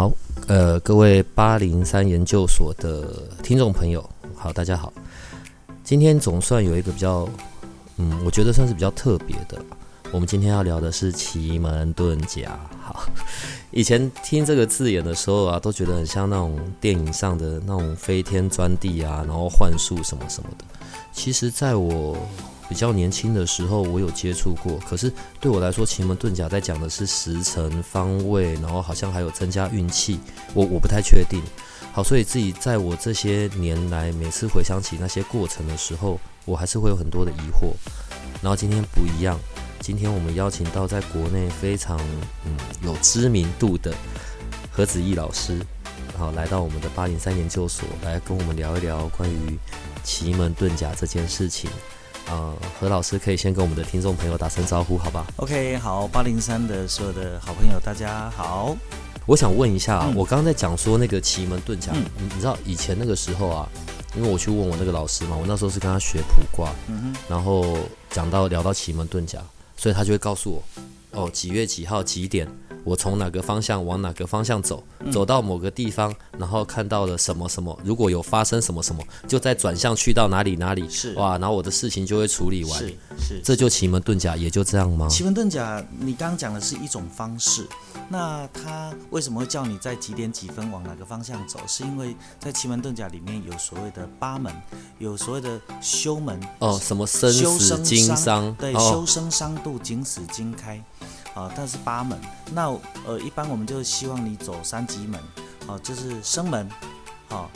好，呃，各位八零三研究所的听众朋友，好，大家好。今天总算有一个比较，嗯，我觉得算是比较特别的。我们今天要聊的是奇门遁甲。好，以前听这个字眼的时候啊，都觉得很像那种电影上的那种飞天钻地啊，然后幻术什么什么的。其实，在我比较年轻的时候，我有接触过。可是对我来说，奇门遁甲在讲的是时辰方位，然后好像还有增加运气。我我不太确定。好，所以自己在我这些年来，每次回想起那些过程的时候，我还是会有很多的疑惑。然后今天不一样，今天我们邀请到在国内非常嗯有知名度的何子毅老师，然后来到我们的八零三研究所，来跟我们聊一聊关于奇门遁甲这件事情。呃，何老师可以先跟我们的听众朋友打声招呼，好吧？OK，好，八零三的所有的好朋友，大家好。我想问一下，我刚刚在讲说那个奇门遁甲，你你知道以前那个时候啊，因为我去问我那个老师嘛，我那时候是跟他学卜卦，然后讲到聊到奇门遁甲，所以他就会告诉我，哦，几月几号几点。我从哪个方向往哪个方向走，走到某个地方，然后看到了什么什么，如果有发生什么什么，就再转向去到哪里哪里，是。哇，然后我的事情就会处理完，是是，这就奇门遁甲，也就这样吗？奇门遁甲，你刚刚讲的是一种方式，那他为什么会叫你在几点几分往哪个方向走？是因为在奇门遁甲里面有所谓的八门，有所谓的修门。哦，什么生死经商，对，修生伤度，景死经开。啊，它是八门，那呃，一般我们就希望你走三级门，啊，就是生门，啊，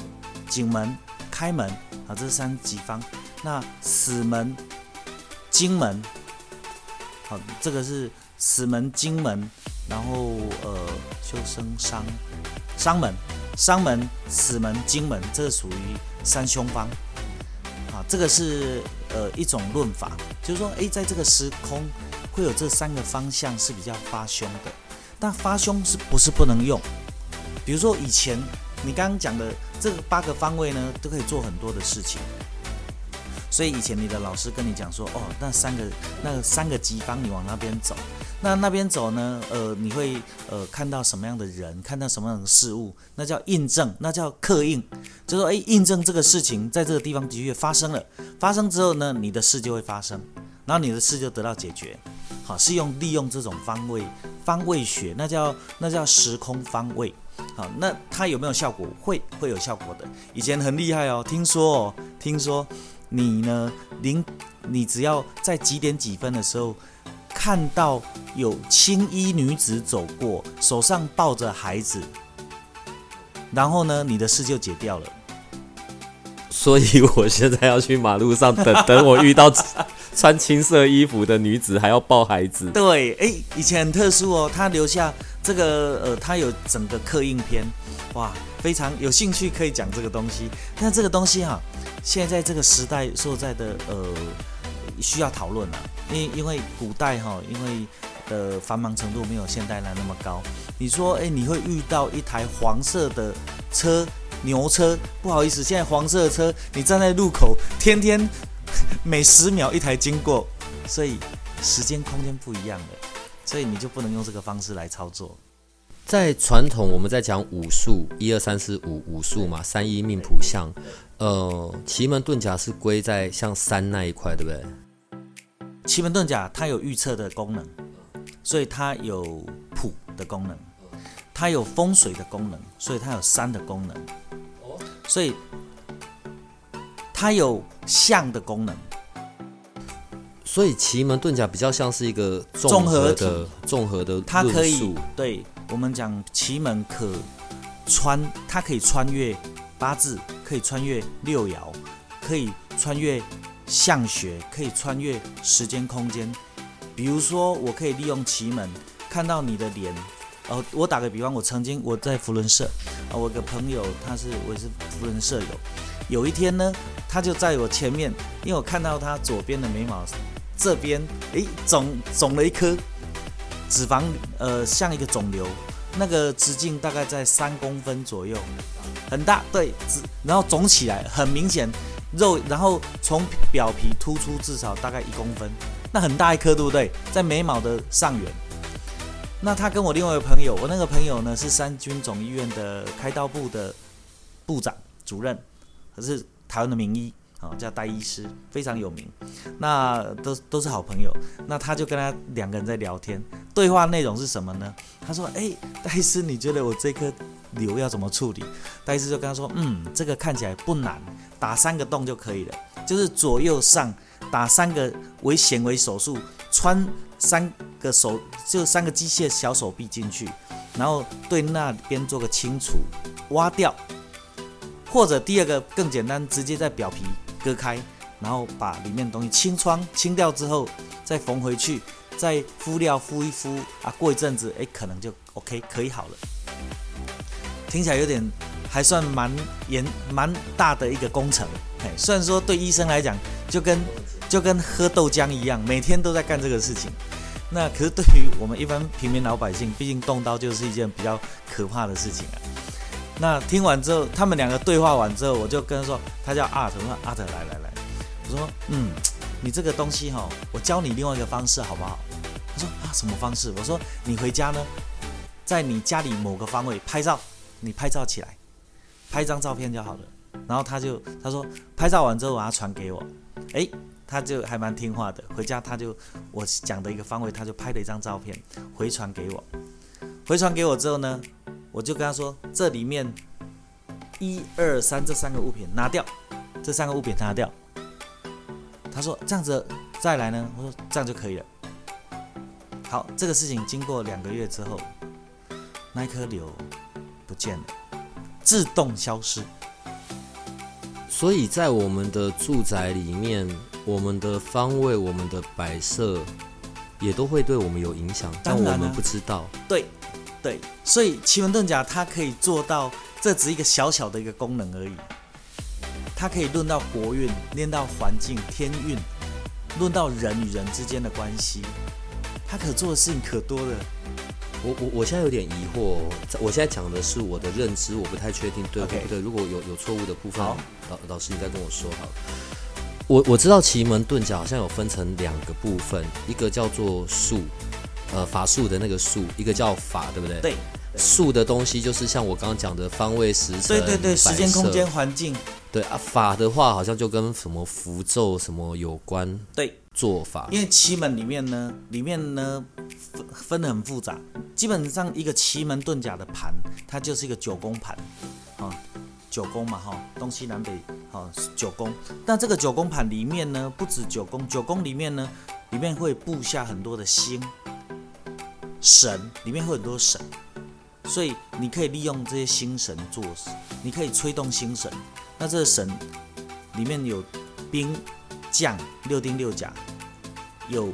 景门、开门，啊，这是三级方。那死门、金门，好，这个是死门、金门，然后呃，修生伤伤门、伤门、死门、金门，这属于三凶方。啊，这个是呃一种论法，就是说，哎，在这个时空。会有这三个方向是比较发凶的，但发凶是不是不能用？比如说以前你刚刚讲的这个八个方位呢，都可以做很多的事情。所以以前你的老师跟你讲说，哦，那三个那三个吉方你往那边走，那那边走呢，呃，你会呃看到什么样的人，看到什么样的事物，那叫印证，那叫刻印，就说哎，印证这个事情在这个地方的确发生了，发生之后呢，你的事就会发生，然后你的事就得到解决。好，是用利用这种方位方位学，那叫那叫时空方位。好，那它有没有效果？会会有效果的。以前很厉害哦，听说哦，听说你呢，零你只要在几点几分的时候看到有青衣女子走过，手上抱着孩子，然后呢，你的事就解掉了。所以我现在要去马路上等等，我遇到。穿青色衣服的女子还要抱孩子，对，哎，以前很特殊哦，他留下这个，呃，他有整个刻印片，哇，非常有兴趣可以讲这个东西。但这个东西哈，现在这个时代所在的，呃，需要讨论了，因因为古代哈，因为的繁忙程度没有现代来那么高。你说，哎，你会遇到一台黄色的车，牛车，不好意思，现在黄色的车，你站在路口，天天。每十秒一台经过，所以时间空间不一样的，所以你就不能用这个方式来操作。在传统，我们在讲武术，一二三四五武术嘛，三一命谱相，呃，奇门遁甲是归在像三那一块，对不对？奇门遁甲它有预测的功能，所以它有谱的功能，它有风水的功能，所以它有山的功能，所以。它有象的功能，所以奇门遁甲比较像是一个综合的综合的。它可以对我们讲奇门可穿，它可以穿越八字，可以穿越六爻，可以穿越象学，可以穿越时间空间。比如说，我可以利用奇门，看到你的脸，哦，我打个比方，我曾经我在福伦社，啊，我有个朋友他是我也是福伦社友，有一天呢，他就在我前面，因为我看到他左边的眉毛这边，诶，肿肿了一颗脂肪，呃，像一个肿瘤，那个直径大概在三公分左右，很大，对，然后肿起来，很明显。肉，然后从表皮突出至少大概一公分，那很大一颗，对不对？在眉毛的上缘。那他跟我另外一个朋友，我那个朋友呢是三军总医院的开刀部的部长主任，可是台湾的名医啊，叫戴医师，非常有名。那都都是好朋友。那他就跟他两个人在聊天，对话内容是什么呢？他说：“哎，戴医师，你觉得我这颗？”瘤要怎么处理？戴医师就跟他说：“嗯，这个看起来不难，打三个洞就可以了，就是左右上打三个为显微手术，穿三个手就三个机械小手臂进去，然后对那边做个清除，挖掉，或者第二个更简单，直接在表皮割开，然后把里面的东西清窗清掉之后，再缝回去，再敷料敷一敷啊，过一阵子，哎，可能就 OK 可以好了。”听起来有点还算蛮严蛮大的一个工程，嘿，虽然说对医生来讲就跟就跟喝豆浆一样，每天都在干这个事情，那可是对于我们一般平民老百姓，毕竟动刀就是一件比较可怕的事情啊。那听完之后，他们两个对话完之后，我就跟他说，他叫阿特，我说阿特来来来，我说嗯，你这个东西哈，我教你另外一个方式好不好？他说啊，什么方式？我说你回家呢，在你家里某个方位拍照。你拍照起来，拍张照片就好了。然后他就他说拍照完之后把它传给我，诶，他就还蛮听话的。回家他就我讲的一个方位，他就拍了一张照片回传给我。回传给我之后呢，我就跟他说这里面一二三这三个物品拿掉，这三个物品拿掉。他说这样子再来呢，我说这样就可以了。好，这个事情经过两个月之后，那一颗瘤。不见了，自动消失。所以在我们的住宅里面，我们的方位、我们的摆设，也都会对我们有影响，但我们不知道。对，对。所以奇门遁甲它可以做到，这只是一个小小的一个功能而已。它可以论到国运，练到环境、天运，论到人与人之间的关系，它可做的事情可多了。我我我现在有点疑惑，我现在讲的是我的认知，我不太确定对不对。如果有有错误的部分，老老师你再跟我说好。我我知道奇门遁甲好像有分成两个部分，一个叫做术，呃法术的那个术，一个叫法，对不对？对。术的东西就是像我刚刚讲的方位、时辰、对对对，时间、空间、环境。对啊，法的话好像就跟什么符咒什么有关。对。做法，因为奇门里面呢，里面呢分分的很复杂。基本上一个奇门遁甲的盘，它就是一个九宫盘，啊，九宫嘛哈，东西南北，哈，九宫。但这个九宫盘里面呢，不止九宫，九宫里面呢，里面会布下很多的星神，里面会很多神，所以你可以利用这些星神做，你可以催动星神。那这个神里面有兵。将六丁六甲有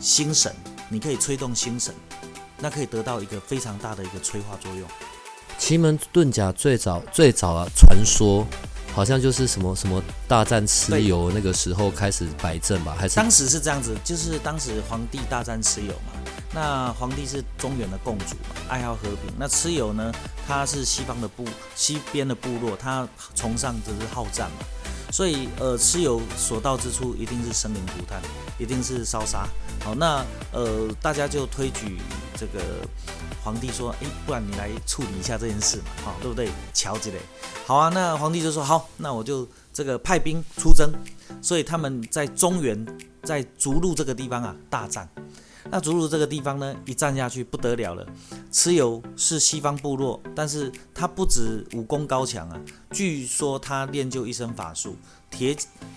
星神，你可以催动星神，那可以得到一个非常大的一个催化作用。奇门遁甲最早最早啊，传说好像就是什么什么大战蚩尤那个时候开始摆阵吧？还是当时是这样子，就是当时皇帝大战蚩尤嘛。那皇帝是中原的共主嘛，爱好和平。那蚩尤呢，他是西方的部西边的部落，他崇尚就是好战嘛。所以，呃，蚩尤所到之处，一定是生灵涂炭，一定是烧杀。好，那呃，大家就推举这个皇帝说，哎，不然你来处理一下这件事嘛，好，对不对？乔之类。好啊，那皇帝就说，好，那我就这个派兵出征。所以他们在中原，在逐鹿这个地方啊，大战。那竹鲁这个地方呢，一站下去不得了了。蚩尤是西方部落，但是他不止武功高强啊，据说他练就一身法术，铁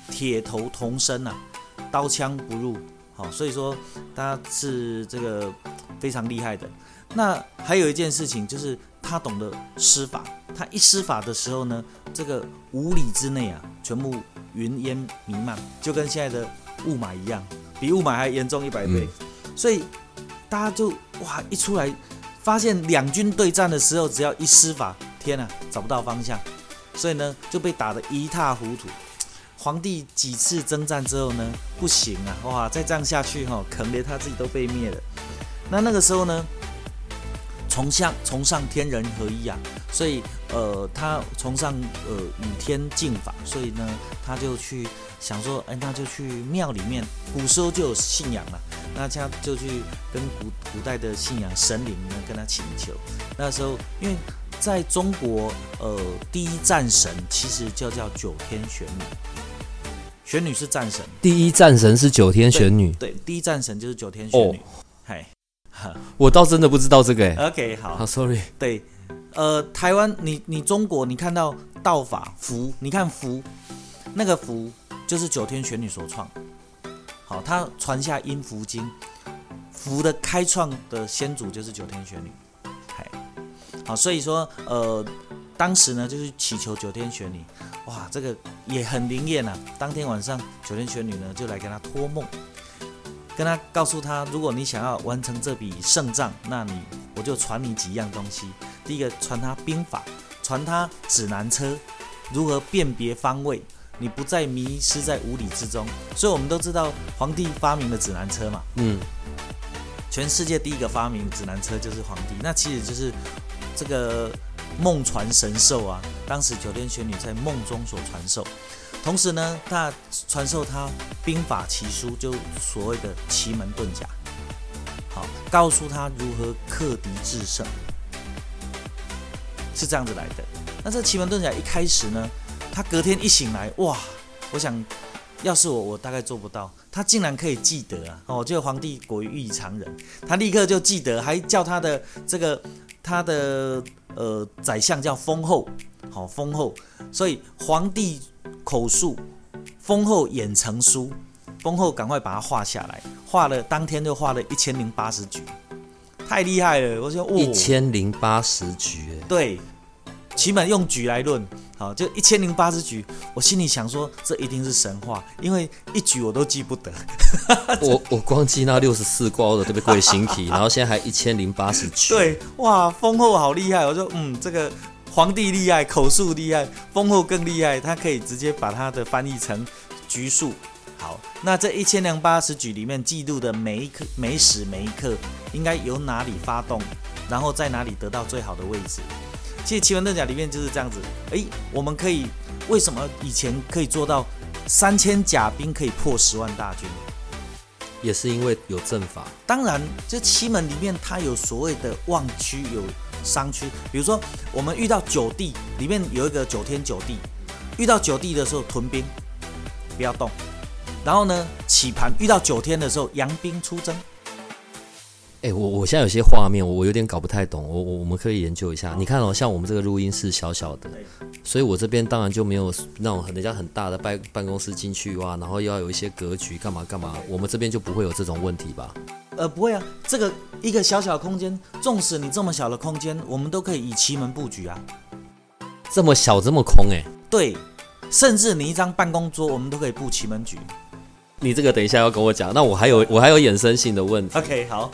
铁头铜身啊，刀枪不入。好，所以说他是这个非常厉害的。那还有一件事情就是他懂得施法，他一施法的时候呢，这个五里之内啊，全部云烟弥漫，就跟现在的雾霾一样，比雾霾还严重一百倍。所以，大家就哇一出来，发现两军对战的时候，只要一施法，天呐，找不到方向，所以呢就被打得一塌糊涂。皇帝几次征战之后呢，不行啊，哇，再这样下去哈，可能连他自己都被灭了。那那个时候呢，崇尚崇尚天人合一啊，所以呃，他崇尚呃与天敬法，所以呢，他就去想说，哎，那就去庙里面，古时候就有信仰了，那他就去跟古古代的信仰神灵呢跟他请求。那时候因为在中国，呃，第一战神其实就叫九天玄女。玄女是战神，第一战神是九天玄女。对，第一战神就是九天玄女。嗨，我倒真的不知道这个。哎，OK，好，好，Sorry。对，呃，台湾，你你中国，你看到道法符，你看符，那个符就是九天玄女所创。好，他传下阴符经，符的开创的先祖就是九天玄女。嗨，好，所以说，呃，当时呢，就是祈求九天玄女。哇，这个也很灵验呐！当天晚上，九天玄女呢就来跟他托梦，跟他告诉他，如果你想要完成这笔胜仗，那你我就传你几样东西。第一个，传他兵法，传他指南车，如何辨别方位，你不再迷失在无理之中。所以我们都知道，皇帝发明的指南车嘛，嗯，全世界第一个发明指南车就是皇帝，那其实就是这个。梦传神兽啊！当时九天玄女在梦中所传授，同时呢，他传授他兵法奇书，就所谓的奇门遁甲，好，告诉他如何克敌制胜，是这样子来的。那这奇门遁甲一开始呢，他隔天一醒来，哇！我想要是我，我大概做不到。他竟然可以记得啊！哦，这个皇帝果于异常人，他立刻就记得，还叫他的这个他的。呃，宰相叫封后，好封后，所以皇帝口述，封后演成书，封后赶快把它画下来，画了当天就画了一千零八十局，太厉害了！我说，一千零八十局，对。起码用局来论，好，就一千零八十局，我心里想说，这一定是神话，因为一局我都记不得。我我光记那六十四卦的特别贵形体，然后现在还一千零八十 局。对，哇，封后好厉害！我说，嗯，这个皇帝厉害，口述厉害，封后更厉害，他可以直接把他的翻译成局数。好，那这一千零八十局里面记录的每一刻、每时每一刻，应该由哪里发动，然后在哪里得到最好的位置。其实奇门遁甲里面就是这样子，哎，我们可以为什么以前可以做到三千甲兵可以破十万大军？也是因为有阵法。当然，这奇门里面它有所谓的旺区、有商区。比如说，我们遇到九地里面有一个九天九地，遇到九地的时候屯兵，不要动。然后呢，起盘遇到九天的时候扬兵出征。哎，我我现在有些画面，我我有点搞不太懂，我我我们可以研究一下。你看哦，像我们这个录音室小小的，所以我这边当然就没有那种人家很大的办办公室进去哇，然后又要有一些格局干嘛干嘛，我们这边就不会有这种问题吧？呃，不会啊，这个一个小小空间，纵使你这么小的空间，我们都可以以奇门布局啊。这么小这么空哎？对，甚至你一张办公桌，我们都可以布奇门局。你这个等一下要跟我讲，那我还有我还有衍生性的问题。OK，好。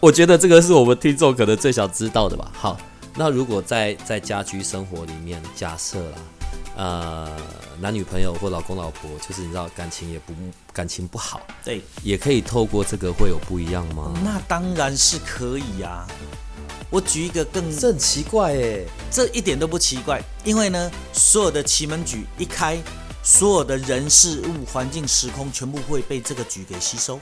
我觉得这个是我们听众可能最想知道的吧。好，那如果在在家居生活里面，假设啦，呃，男女朋友或老公老婆，就是你知道感情也不感情不好，对，也可以透过这个会有不一样吗？那当然是可以呀。我举一个更，这很奇怪哎，这一点都不奇怪，因为呢，所有的奇门局一开，所有的人事物、环境、时空全部会被这个局给吸收。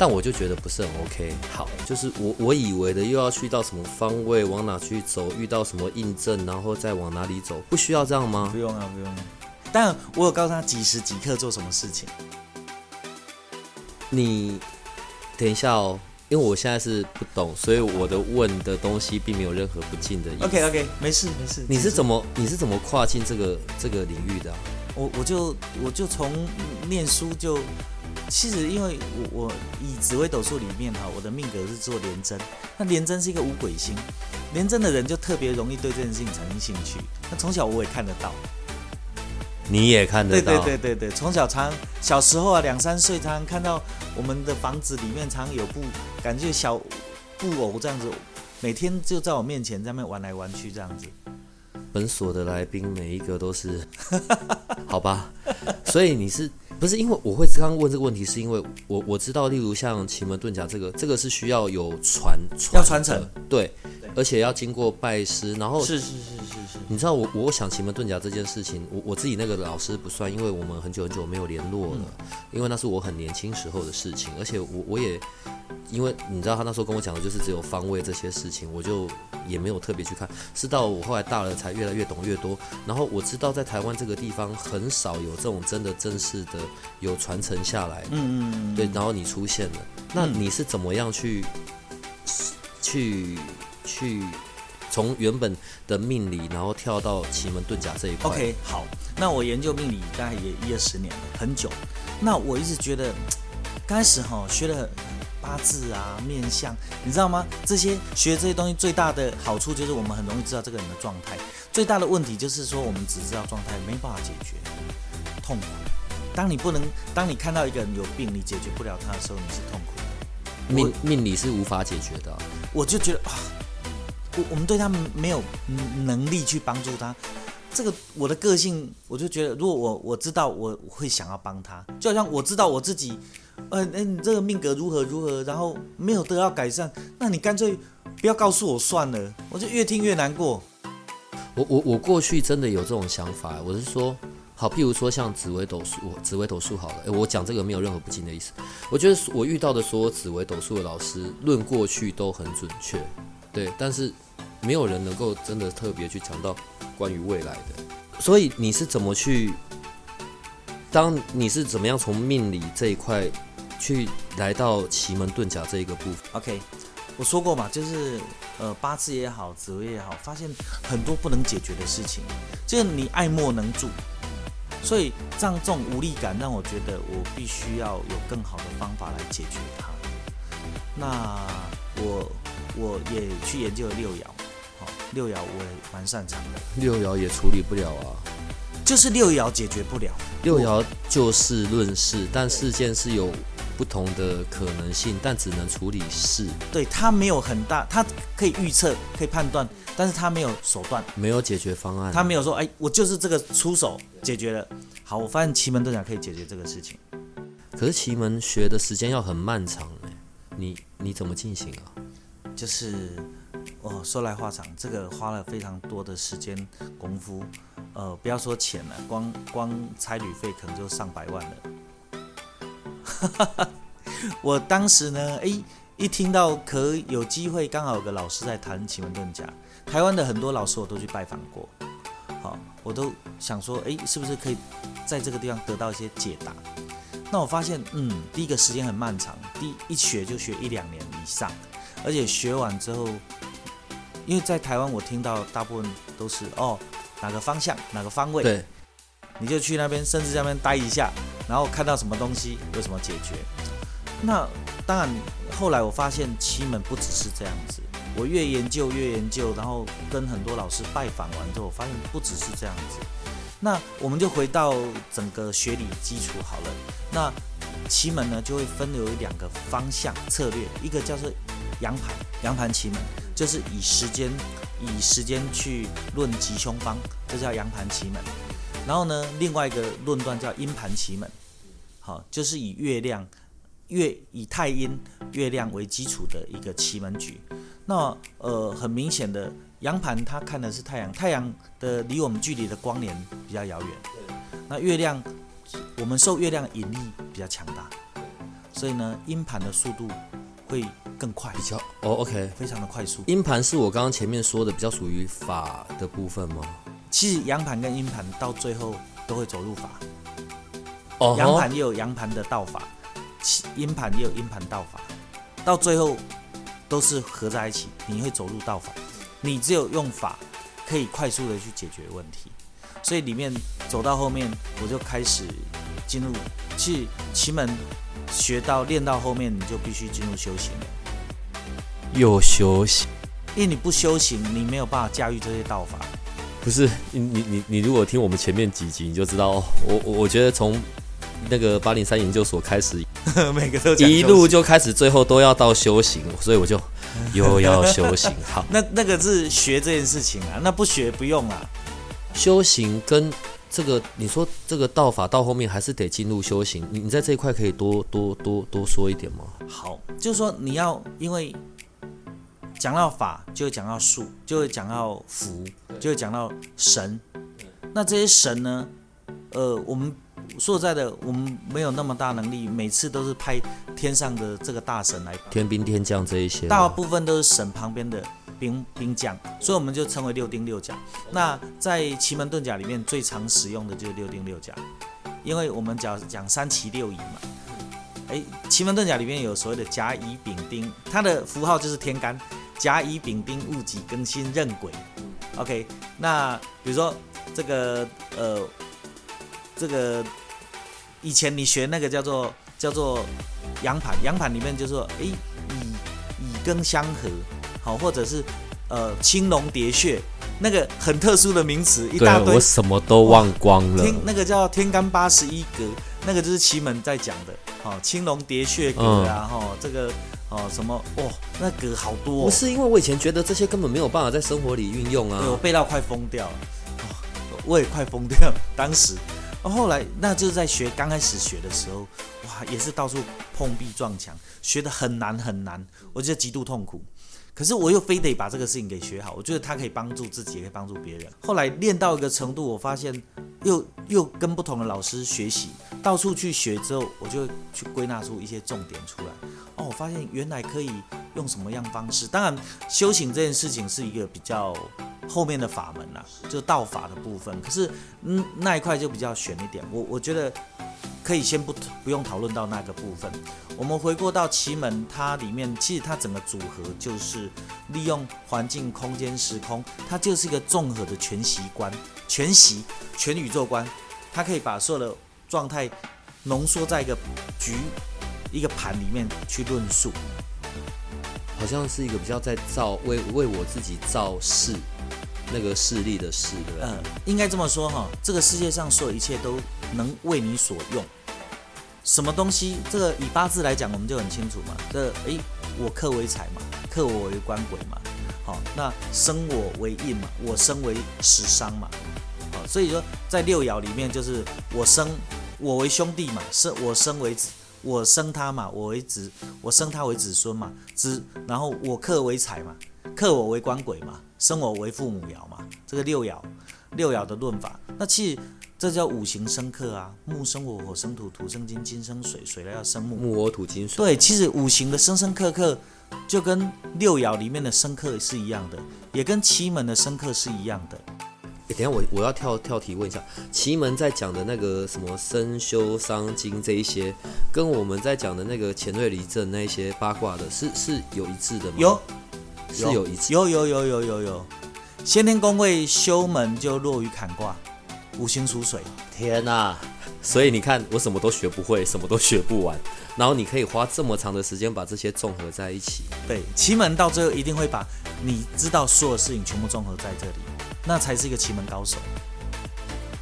但我就觉得不是很 OK。好，就是我我以为的又要去到什么方位，往哪去走，遇到什么印证，然后再往哪里走，不需要这样吗？不用啊，不用。但我有告诉他几时几刻做什么事情。你等一下哦，因为我现在是不懂，所以我的问的东西并没有任何不敬的意思。OK OK，没事没事。你是怎么你是怎么跨进这个这个领域的？我我就我就从念书就。其实，因为我我以紫微斗数里面哈，我的命格是做廉贞，那廉贞是一个五鬼星，廉贞的人就特别容易对这件事情产生兴趣。那从小我也看得到，你也看得到。对对对对，从小常小时候啊，两三岁常常看到我们的房子里面常有布，感觉小布偶这样子，每天就在我面前在那玩来玩去这样子。本所的来宾每一个都是，好吧？所以你是不是因为我会刚刚问这个问题，是因为我我知道，例如像奇门遁甲这个，这个是需要有传要传承，对对，而且要经过拜师，然后是是是，你知道我我想奇门遁甲这件事情，我我自己那个老师不算，因为我们很久很久没有联络了，因为那是我很年轻时候的事情，而且我我也因为你知道他那时候跟我讲的就是只有方位这些事情，我就也没有特别去看，是到我后来大了才越来越懂越多，然后我知道在台湾这个地方很少有这种真的正式的有传承下来的，嗯嗯嗯，对，然后你出现了，那嗯。你是怎么样去去去从原本的命理，然后跳到奇门遁甲这一块 OK，好，那我研究命理大概也一二十年了，很久。那我一直觉得，刚开始哈学了八字啊、面相，你知道吗？这些学这些东西最大的好处就是我们很容易知道这个人的状态。最大的问题就是说，我们只知道状态，没办法解决痛苦。当你不能，当你看到一个人有病，你解决不了他的时候，你是痛苦的。命命理是无法解决的啊、我就觉得啊，我我们对他们没有能力去帮助他。这个我的个性，我就觉得，如果我我知道我我会想要帮他，就好像我知道我自己，呃，哎，你这个命格如何如何，然后没有得到改善，那你干脆不要告诉我算了，我就越听越难过。我我我过去真的有这种想法，我是说，好，譬如说像紫微斗数，紫微斗数好了，诶我讲这个没有任何不敬的意思。我觉得我遇到的所有紫微斗数的老师，论过去都很准确，对，但是没有人能够真的特别去讲到关于未来的。所以你是怎么去？当你是怎么样从命理这一块去来到奇门遁甲这一个部分？OK，我说过嘛，就是呃八字也好，紫微也好，发现很多不能解决的事情，就是你爱莫能助。所以这样这种无力感让我觉得我必须要有更好的方法来解决它。那我我也去研究了六爻，好、六爻我也蛮擅长的，六爻也处理不了啊。就是六爻解决不了。六爻就事论事，但事件是有不同的可能性，但只能处理事，对它没有很大，它可以预测，可以判断，但是它没有手段。没有解决方案。他没有说，哎，我就是这个出手解决了。好，我发现奇门遁甲可以解决这个事情。可是奇门学的时间要很漫长哎，你你怎么进行啊？就是，哦，说来话长，这个花了非常多的时间功夫，呃，不要说钱了，光光差旅费可能就上百万了。我当时呢，诶，一听到可有机会，刚好有个老师在谈奇门遁甲，台湾的很多老师我都去拜访过，好，我都想说，诶，是不是可以在这个地方得到一些解答？那我发现，嗯，第一个时间很漫长，第一学就学一两年以上，而且学完之后，因为在台湾我听到大部分都是哦哪个方向哪个方位，对，你就去那边，甚至在那边待一下，然后看到什么东西有什么解决。那当然，后来我发现奇门不只是这样子，我越研究越研究，然后跟很多老师拜访完之后，我发现不只是这样子。那我们就回到整个学理基础好了。那奇门呢，就会分有两个方向策略，一个叫做阳盘，阳盘奇门，就是以时间以时间去论吉凶方，这叫阳盘奇门。然后呢，另外一个论断叫阴盘奇门，好，就是以月亮、月以太阴、月亮为基础的一个奇门局。那呃，很明显的，阳盘它看的是太阳，太阳的离我们距离的光年比较遥远。那月亮，我们受月亮引力比较强大，所以呢，阴盘的速度会更快，比较哦，OK。非常的快速。阴盘是我刚刚前面说的比较属于法的部分吗？其实阳盘跟阴盘到最后都会走入法，哦阳盘也有阳盘的道法，其阴盘也有阴盘道法，到最后都是合在一起，你会走入道法。你只有用法可以快速的去解决问题，所以里面走到后面，我就开始进入去奇门学到练到后面，你就必须进入修行了，又休息，因为你不修行，你没有办法驾驭这些道法。不是你你你你如果听我们前面几集，你就知道，我我我觉得从那个八零三研究所开始，每个都一路就开始，最后都要到修行，所以我就 又要修行。好，那那个是学这件事情啊，那不学不用啊。修行跟这个，你说这个道法到后面还是得进入修行，你你在这一块可以多多多多说一点吗？好，就是说你要因为。讲到法，就会讲到术，就会讲到福，就会讲到神。那这些神呢？呃，我们说实在的，我们没有那么大能力，每次都是派天上的这个大神来，天兵天将这一些，大部分都是神旁边的兵兵将，所以我们就称为六丁六甲。那在奇门遁甲里面最常使用的就是六丁六甲，因为我们讲讲三奇六仪嘛。哎，奇门遁甲里面有所谓的甲乙丙丁，它的符号就是天干。甲乙丙丁戊己庚辛壬癸，OK，那比如说这个呃，这个以前你学那个叫做叫做阳盘，阳盘里面就说，哎，乙乙庚相合，好，或者是呃青龙叠穴，那个很特殊的名词一大堆，我什么都忘光了。天那个叫天干八十一格，那个就是奇门在讲的，好，青龙叠穴格啊，哈，这个。哦，什么？哦，那格好多。不是因为我以前觉得这些根本没有办法在生活里运用啊，我背到快疯掉了，哦我也快疯掉了。当时，后来那就是在学刚开始学的时候，哇，也是到处碰壁撞墙，学的很难很难，我觉得极度痛苦。可是我又非得把这个事情给学好，我觉得它可以帮助自己，也可以帮助别人。后来练到一个程度，我发现又又跟不同的老师学习，到处去学之后，我就去归纳出一些重点出来。哦，我发现原来可以用什么样方式？当然，修行这件事情是一个比较后面的法门啦，就道法的部分。可是，嗯，那一块就比较悬一点。我我觉得。可以先不不用讨论到那个部分，我们回过到奇门，它里面其实它整个组合就是利用环境、空间、时空，它就是一个综合的全息观、全息、全宇宙观，它可以把所有的状态浓缩在一个局、一个盘里面去论述，好像是一个比较在造为为我自己造势。那个势力的势，对不对？嗯，应该这么说哈，这个世界上所有一切都能为你所用。什么东西？这个以八字来讲，我们就很清楚嘛。这诶，我克为财嘛，克我为官鬼嘛。好，那生我为印嘛，我生为食伤嘛。好，所以说在六爻里面，就是我生我为兄弟嘛，生我生为子，我生他嘛，我为子，我生他为子孙嘛，子，然后我克为财嘛，克我为官鬼嘛，生我为父母爻嘛。这个六爻，六爻的论法，那其实。这叫五行生克啊，木生火，火生土，土生金，金生水，水来要生木，木火土金水。对，其实五行的生生克克，就跟六爻里面的生克是一样的，也跟奇门的生克是一样的。哎，等下我我要跳跳题问一下，奇门在讲的那个什么生修伤金这一些，跟我们在讲的那个乾瑞离震那一些八卦的，是是有一致的吗？有，是有一致。有有有有有有，先天宫位修门就落于坎卦。五星出水，天哪！所以你看，我什么都学不会，什么都学不完，然后你可以花这么长的时间把这些综合在一起。对，奇门到最后一定会把你知道所有事情全部综合在这里，那才是一个奇门高手。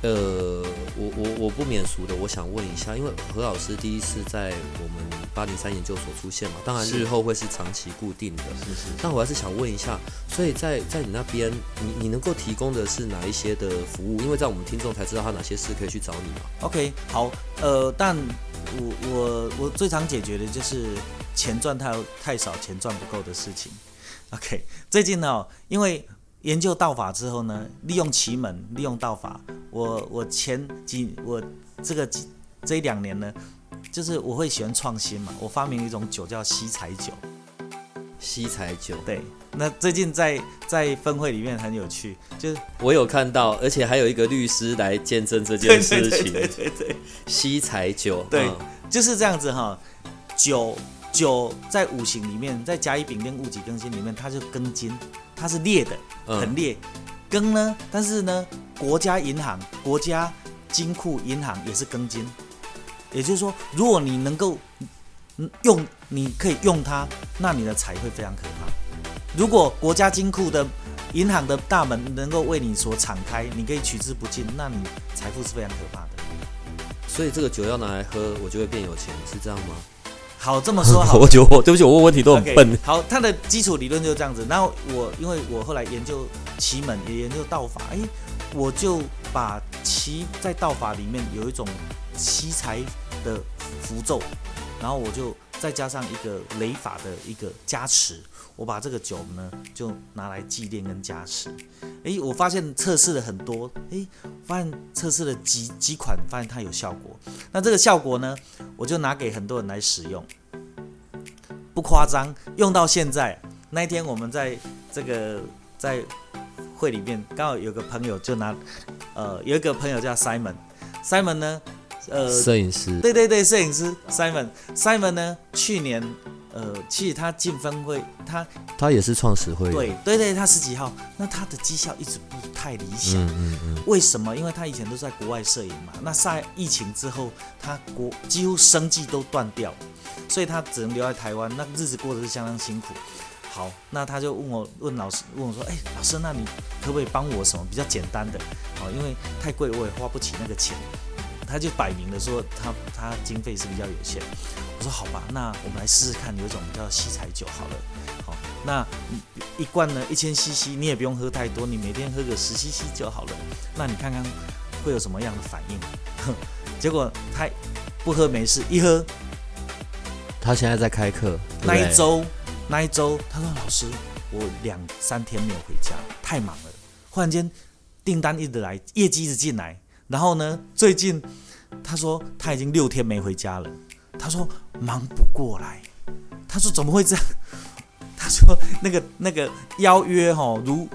呃，我我我不免俗的，我想问一下，因为何老师第一次在我们八零三研究所出现嘛，当然日后会是长期固定的。是是。但我还是想问一下，所以在在你那边，你你能够提供的是哪一些的服务？因为在我们听众才知道他哪些事可以去找你嘛。OK，好，呃，但我我我最常解决的就是钱赚太太少，钱赚不够的事情。OK，最近呢，因为研究道法之后呢，利用奇门，利用道法。我我前几我这个几这一两年呢，就是我会喜欢创新嘛。我发明一种酒叫西财酒。西财酒。对。那最近在在分会里面很有趣，就是我有看到，而且还有一个律师来见证这件事情。对对对。西财酒。对，就是这样子哈。酒酒在五行里面，在甲乙丙丁戊己庚辛里面，它是庚金，它是烈的，很烈。庚呢，但是呢。国家银行、国家金库银行也是庚金，也就是说，如果你能够用，你可以用它，那你的财会非常可怕。如果国家金库的银行的大门能够为你所敞开，你可以取之不尽，那你财富是非常可怕的。所以这个酒要拿来喝，我就会变有钱，是这样吗？好，这么说好。我觉得我对不起，我问问题都很笨。好，它的基础理论就是这样子。然后我因为我后来研究奇门，也研究道法，诶，我就把奇在道法里面有一种奇才的符咒，然后我就再加上一个雷法的一个加持，我把这个酒呢就拿来祭奠跟加持。诶，我发现测试了很多，诶，发现测试了几几款，发现它有效果。那这个效果呢，我就拿给很多人来使用。不夸张，用到现在。那一天我们在这个在会里面，刚好有个朋友就拿，呃，有一个朋友叫 Simon，Simon 呢，呃，摄影师，对对对，摄影师 Simon，Simon 呢，去年，呃，其实他进分会，他他也是创始会员。对对对，他十几号，那他的绩效一直不太理想。嗯嗯嗯，为什么？因为他以前都是在国外摄影嘛，那在疫情之后，他国几乎生计都断掉，所以他只能留在台湾，那日子过得是相当辛苦。好，那他就问我，问老师，问我说，哎、老师，那你可不可以帮我什么比较简单的？哦，因为太贵我也花不起那个钱。他就摆明了说他他经费是比较有限。我说好吧，那我们来试试看，有一种叫西彩酒好了。好，那一罐呢一千 CC，你也不用喝太多，你每天喝个十 CC 就好了。那你看看会有什么样的反应？结果他不喝没事，一喝他现在在开课，那一周那一周，他说老师，我两三天没有回家，太忙了。忽然间订单一直来，业绩一直进来，然后呢，最近他说他已经六天没回家了，他说忙不过来，他说怎么会这样？他说那个那个邀约哈、如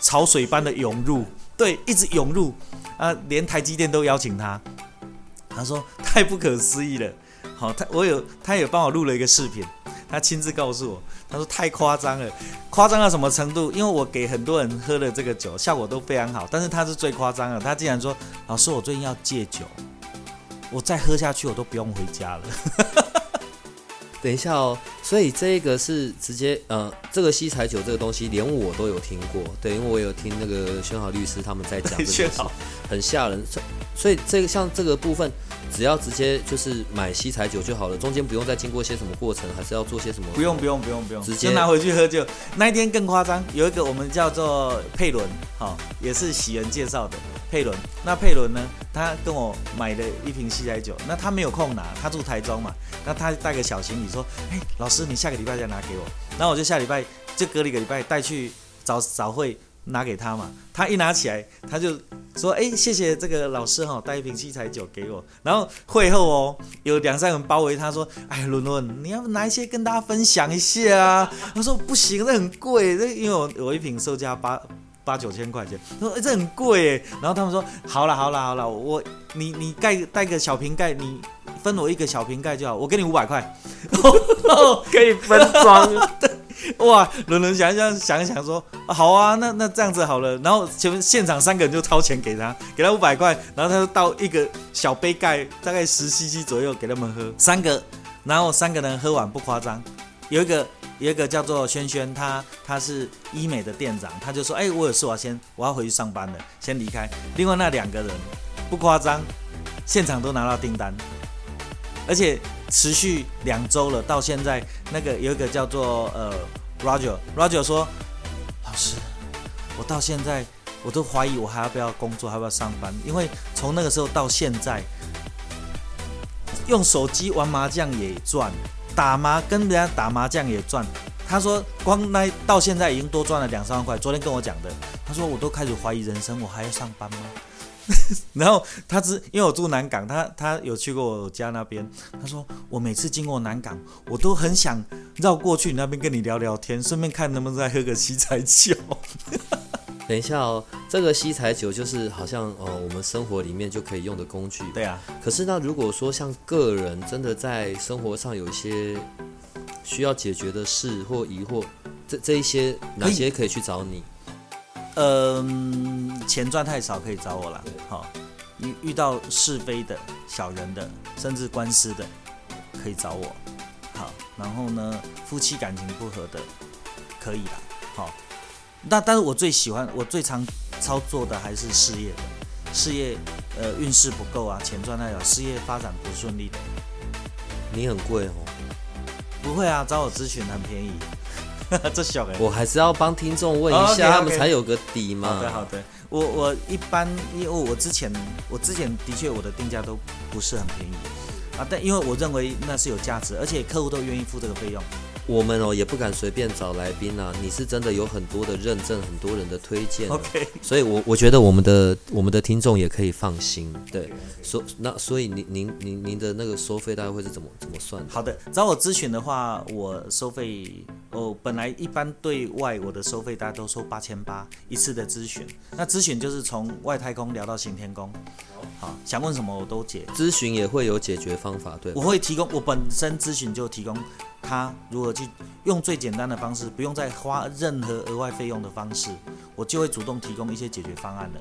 潮水般的涌入，对，一直涌入啊，连台积电都邀请他。他说太不可思议了。好，他我有他也帮我录了一个视频，他亲自告诉我，他说太夸张了，夸张到什么程度？因为我给很多人喝了这个酒，效果都非常好，但是他是最夸张的，他竟然说老师，我最近要戒酒，我再喝下去我都不用回家了。等一下哦，所以这个是直接呃，这个西彩酒这个东西，连我都有听过，对，因为我有听那个宣豪律师他们在讲这个事 很吓人。所所以这个像这个部分，只要直接就是买西彩酒就好了，中间不用再经过些什么过程，还是要做些什么？不用不用不用不用，直接拿回去喝酒。那一天更夸张，有一个我们叫做佩伦，哈、也是喜人介绍的佩伦。那佩伦呢，他跟我买了一瓶西仔酒，那他没有空拿，他住台中嘛，那他带个小行李说，哎，老师你下个礼拜再拿给我。然后我就下礼拜就隔了一个礼拜带去早早会拿给他嘛，他一拿起来他就。说哎，谢谢这个老师哈、带一瓶七彩酒给我。然后会后哦，有两三个人包围他说：“哎，伦伦，你要拿一些跟大家分享一下啊。”他说：“不行，这很贵，这因为我我一瓶售价八八九千块钱。”他说：“哎，这很贵耶。”然后他们说：“好了好了好了，我你你盖带个小瓶盖，你分我一个小瓶盖就好，我给你五百块，可以分装。” 哇，伦伦想一想，想一想说、好啊，那那这样子好了。然后前面现场三个人就掏钱给他，给他五百块，然后他就倒一个小杯盖，大概十 CC 左右给他们喝，三个，然后三个人喝完不夸张。有一个有一个叫做轩轩，他他是医美的店长，他就说，哎、我有事，我先我要回去上班了，先离开。另外那两个人不夸张，现场都拿到订单，而且持续两周了，到现在那个有一个叫做呃 Roger，Roger 说，老师，我到现在我都怀疑我还要不要工作，还要不要上班，因为从那个时候到现在，用手机玩麻将也赚，打麻跟人家打麻将也赚。他说光那到现在已经多赚了两三万块，昨天跟我讲的，他说我都开始怀疑人生，我还要上班吗？然后他只因为我住南港，他他有去过我家那边，他说我每次经过南港，我都很想绕过去你那边跟你聊聊天，顺便看能不能再喝个西彩酒。等一下哦，这个西彩酒就是好像哦，我们生活里面就可以用的工具。对啊，可是那如果说像个人真的在生活上有一些需要解决的事或疑惑，这这一些哪些可以去找你？嗯，钱赚太少可以找我了。好，遇遇到是非的、小人的，甚至官司的，可以找我。好，然后呢，夫妻感情不和的，可以啦。好，那但是我最喜欢，我最常操作的还是事业的，事业呃运势不够啊，钱赚太少，事业发展不顺利的。你很贵哦，不会啊，找我咨询很便宜，这小哎。我还是要帮听众问一下他们才有个底嘛。好的好的，我我一般因为我之前我之前的确我的定价都不是很便宜啊，但因为我认为那是有价值，而且客户都愿意付这个费用。我们哦也不敢随便找来宾啊，你是真的有很多的认证，很多人的推荐啊、OK，所以我我觉得我们的我们的听众也可以放心。对，所那所以您您您您的那个收费大概会是怎么怎么算的？好的，找我咨询的话，我收费哦，本来一般对外我的收费大家都收八千八一次的咨询，那咨询就是从外太空聊到行天宫，好，想问什么我都解。咨询也会有解决方法，对我会提供，我本身咨询就提供他如何去用最简单的方式，不用再花任何额外费用的方式，我就会主动提供一些解决方案了。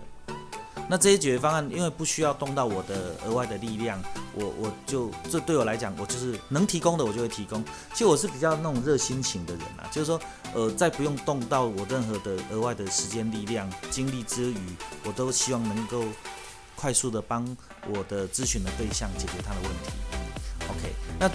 那这些解决方案，因为不需要动到我的额外的力量，我我就这对我来讲，我就是能提供的我就会提供。其实我是比较那种热心情的人啊，就是说，呃，在不用动到我任何的额外的时间、力量、精力之余，我都希望能够快速的帮我的咨询的对象解决他的问题。OK，那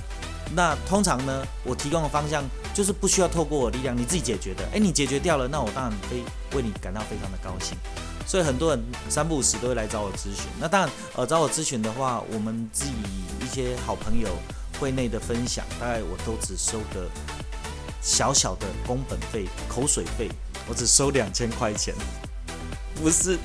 那通常呢，我提供的方向就是不需要透过我力量，你自己解决的。诶，你解决掉了，那我当然非为你感到非常的高兴。所以很多人三不五时都会来找我咨询。那当然，呃，找我咨询的话，我们自己一些好朋友会内的分享，大概我都只收个小小的工本费、口水费，我只收两千块钱。不是，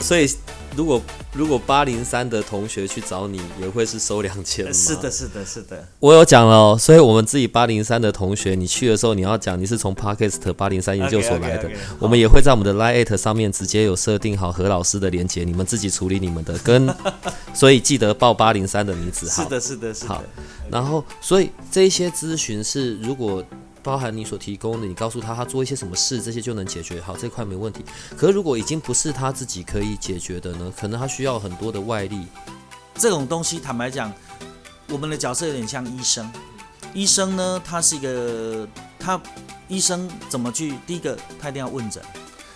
所以如果如果八零三的同学去找你，也会是收两千吗？是的，，是的，是的。我有讲了哦，所以我们自己八零三的同学，你去的时候你要讲你是从 Parkest 八零三研究所来的我们也会在我们的 Line 上面直接有设定好何老师的连接，你们自己处理你们的，跟 所以记得报八零三的名字好。是的，是的，是的好的。然后，所以这些咨询是如果包含你所提供的，你告诉他他做一些什么事，这些就能解决好这块没问题。可是如果已经不是他自己可以解决的呢？可能他需要很多的外力。这种东西，坦白讲，我们的角色有点像医生。医生呢，他是一个，他医生怎么去？第一个，他一定要问诊。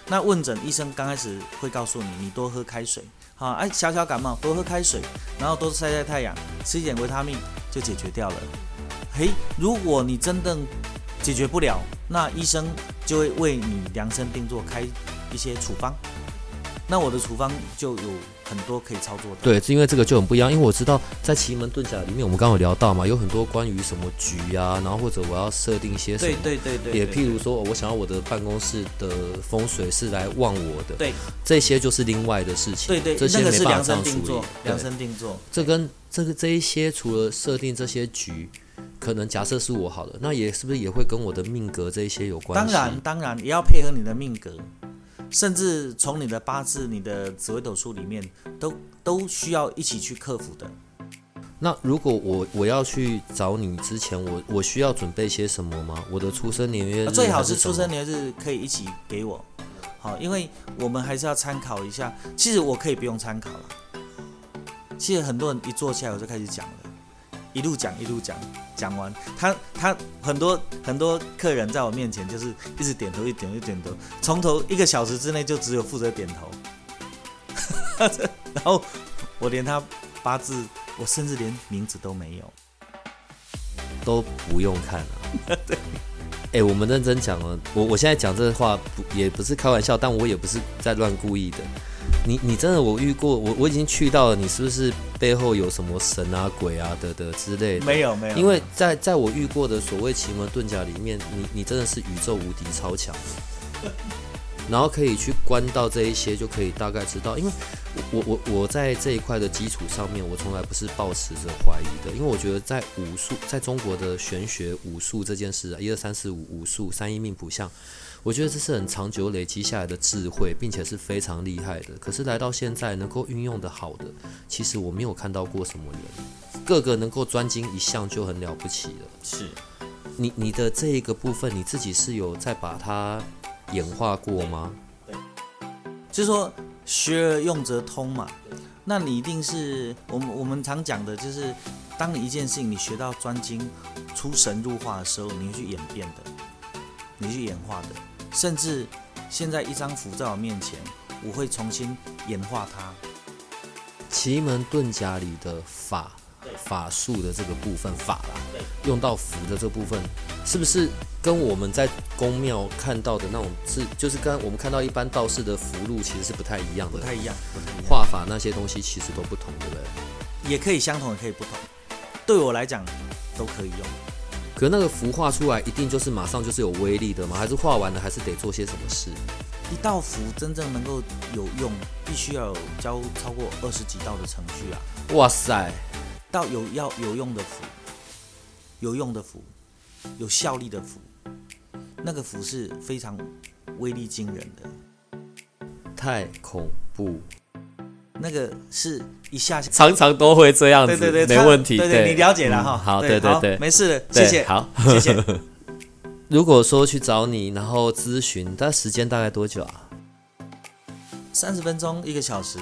那问诊，医生刚开始会告诉你，你多喝开水，好，哎，小小感冒多喝开水，然后多晒晒太阳，吃一点维他命就解决掉了。嘿，如果你真正解决不了，那医生就会为你量身定做开一些处方。那我的处方就有很多可以操作的。对，是因为这个就很不一样，因为我知道在奇门遁甲里面，我们刚刚有聊到嘛，有很多关于什么局啊，然后或者我要设定一些什么。对对对对，也譬如说，我想要我的办公室的风水是来旺我的，对这些就是另外的事情。对对，这些那个是量身定做，。量，身定做。这跟这个这一些除了设定这些局，可能假设是我好了，那也是不是也会跟我的命格这一些有关系？当然当然也要配合你的命格，甚至从你的八字、你的紫微斗数里面，都都需要一起去克服的。那如果我我要去找你之前，我我需要准备些什么吗？我的出生年月日、最好是出生。年月日可以一起给我，好，因为我们还是要参考一下。其实我可以不用参考了。其实很多人一坐下来我就开始讲了，一路讲一路讲，讲完他他很多很多客人在我面前就是一直点头，一点头，一点头，从头一个小时之内就只有负责点头，然后我连他八字，我甚至连名字都没有。都不用看了。对。哎、我们认真讲了，我我现在讲这话不也不是开玩笑，但我也不是在乱故意的。你你真的我遇过，我我已经去到了，你是不是背后有什么神啊鬼啊的的之类的？没有没有，因为在在我遇过的所谓奇门遁甲里面，你你真的是宇宙无敌超强，然后可以去关到这一些，就可以大概知道。因为我我我我在这一块的基础上面，我从来不是抱持着怀疑的，因为我觉得在武术，在中国的玄学武术这件事啊，一二三四五武术三一命谱相，我觉得这是很长久累积下来的智慧，并且是非常厉害的。可是来到现在能够运用的好的，其实我没有看到过什么人，个个能够专精一项就很了不起了。是你你的这一个部分，你自己是有在把它演化过吗？就是说学而用则通嘛。那你一定是我们我们常讲的，就是当你一件事情你学到专精、出神入化的时候，你会去演变的，你去演化的，甚至现在一张符在我面前，我会重新演化它。奇门遁甲里的法法术的这个部分法啦，用到符的这部分，是不是跟我们在宫庙看到的那种是，就是跟我们看到一般道士的符箓其实是不太一样的，不太一样。画法那些东西其实都不同，对不对？也可以相同，也可以不同。对我来讲，都可以用。可那个符画出来，一定就是马上就是有威力的吗？还是画完了还是得做些什么事？一道符真正能够有用，必须要有教超过二十几道的程序啊！哇塞，到有要有用的符，有用的符，有效力的符，那个符是非常威力惊人的，太恐怖。那个是一下常常都会这样子，对对对，没问题。对对，你了解了哈。好，对对对，没事，谢谢，好，谢谢。如果说去找你，然后咨询，但时间大概多久啊？三十分钟，一个小时。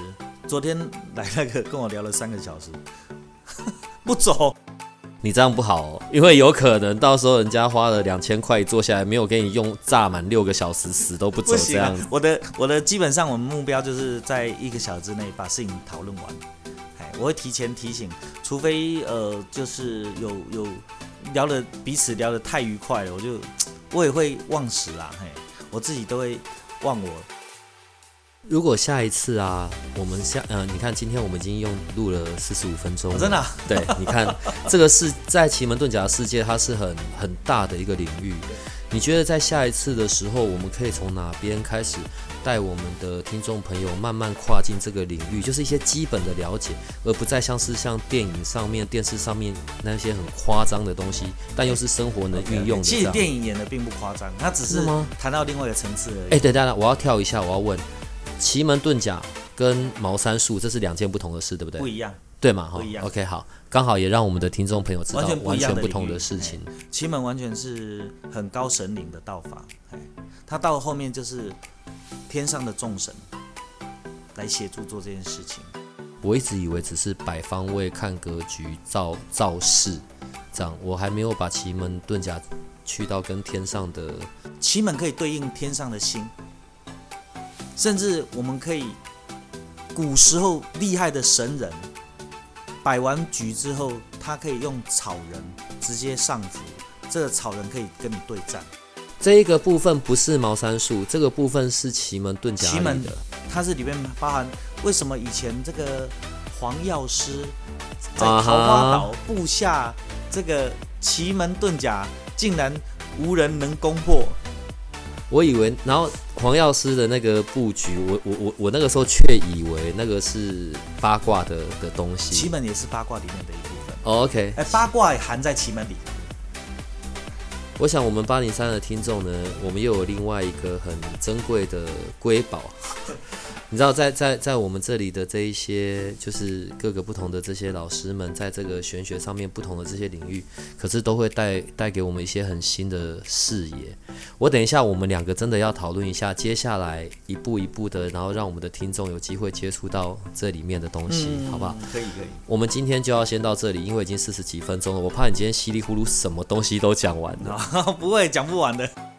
昨天来那个跟我聊了三个小时，不走。你这样不好哦，因为有可能到时候人家花了两千块坐下来，没有给你用炸满六个小时，死都不走这样。我的我的基本上我们目标就是在一个小时之内把事情讨论完。哎，我会提前提醒，除非呃就是有有。聊的彼此聊得太愉快了，我就我也会忘时啦，嘿，我自己都会忘我。如果下一次啊，我们下呃，你看今天我们已经用录了四十五分钟，真的？对，你看这个是在奇门遁甲的世界，它是很很大的一个领域。你觉得在下一次的时候，我们可以从哪边开始带我们的听众朋友慢慢跨进这个领域？就是一些基本的了解，而不再像是像电影上面、电视上面那些很夸张的东西，但又是生活能运用的。其实电影演的并不夸张，它只是谈到另外一个层次而已。哎，等等等，我要跳一下，我要问：奇门遁甲跟茅山术这是两件不同的事，对不对？不一样。对嘛？哈，OK，好，刚好也让我们的听众朋友知道完全不同的事情。奇门完全是很高神灵的道法，哎，他到后面就是天上的众神来协助做这件事情。我一直以为只是摆方位、看格局、造造势，这样我还没有把奇门遁甲去到跟天上的奇门可以对应天上的星，甚至我们可以古时候厉害的神人。摆完局之后，他可以用草人直接上符，这个草人可以跟你对战。这一个部分不是茅山术，这个部分是奇门遁甲奇门的，它是里面包含为什么以前这个黄药师在桃花岛布下这个奇门遁甲，竟然无人能攻破。我以为，然后黄药师的那个布局，我我我我那个时候却以为那个是八卦的的东西。奇门也是八卦里面的一部分。OK，哎，八卦含在奇门里。我想我们八零三的听众呢，我们又有另外一个很珍贵的瑰宝。你知道，在在在我们这里的这一些，就是各个不同的这些老师们，在这个玄学上面不同的这些领域，可是都会带带给我们一些很新的视野。我等一下，我们两个真的要讨论一下，接下来一步一步的，然后让我们的听众有机会接触到这里面的东西，好不好？可以可以。我们今天就要先到这里，因为已经四十几分钟了，我怕你今天稀里糊涂什么东西都讲完了。不会讲不完的。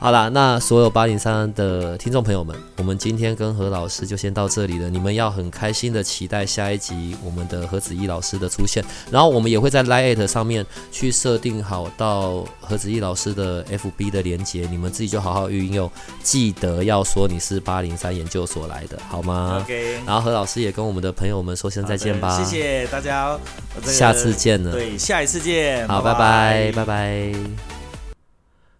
好啦，那所有八零三的听众朋友们，我们今天跟何老师就先到这里了。你们要很开心的期待下一集我们的何子毅老师的出现，然后我们也会在 Lite 上面去设定好到何子毅老师的 FB 的连接，你们自己就好好运用，记得要说你是八零三研究所来的，好吗？OK。然后何老师也跟我们的朋友们说声再见吧，谢谢大家，下次见了，对，下一次见，好，拜拜，拜拜。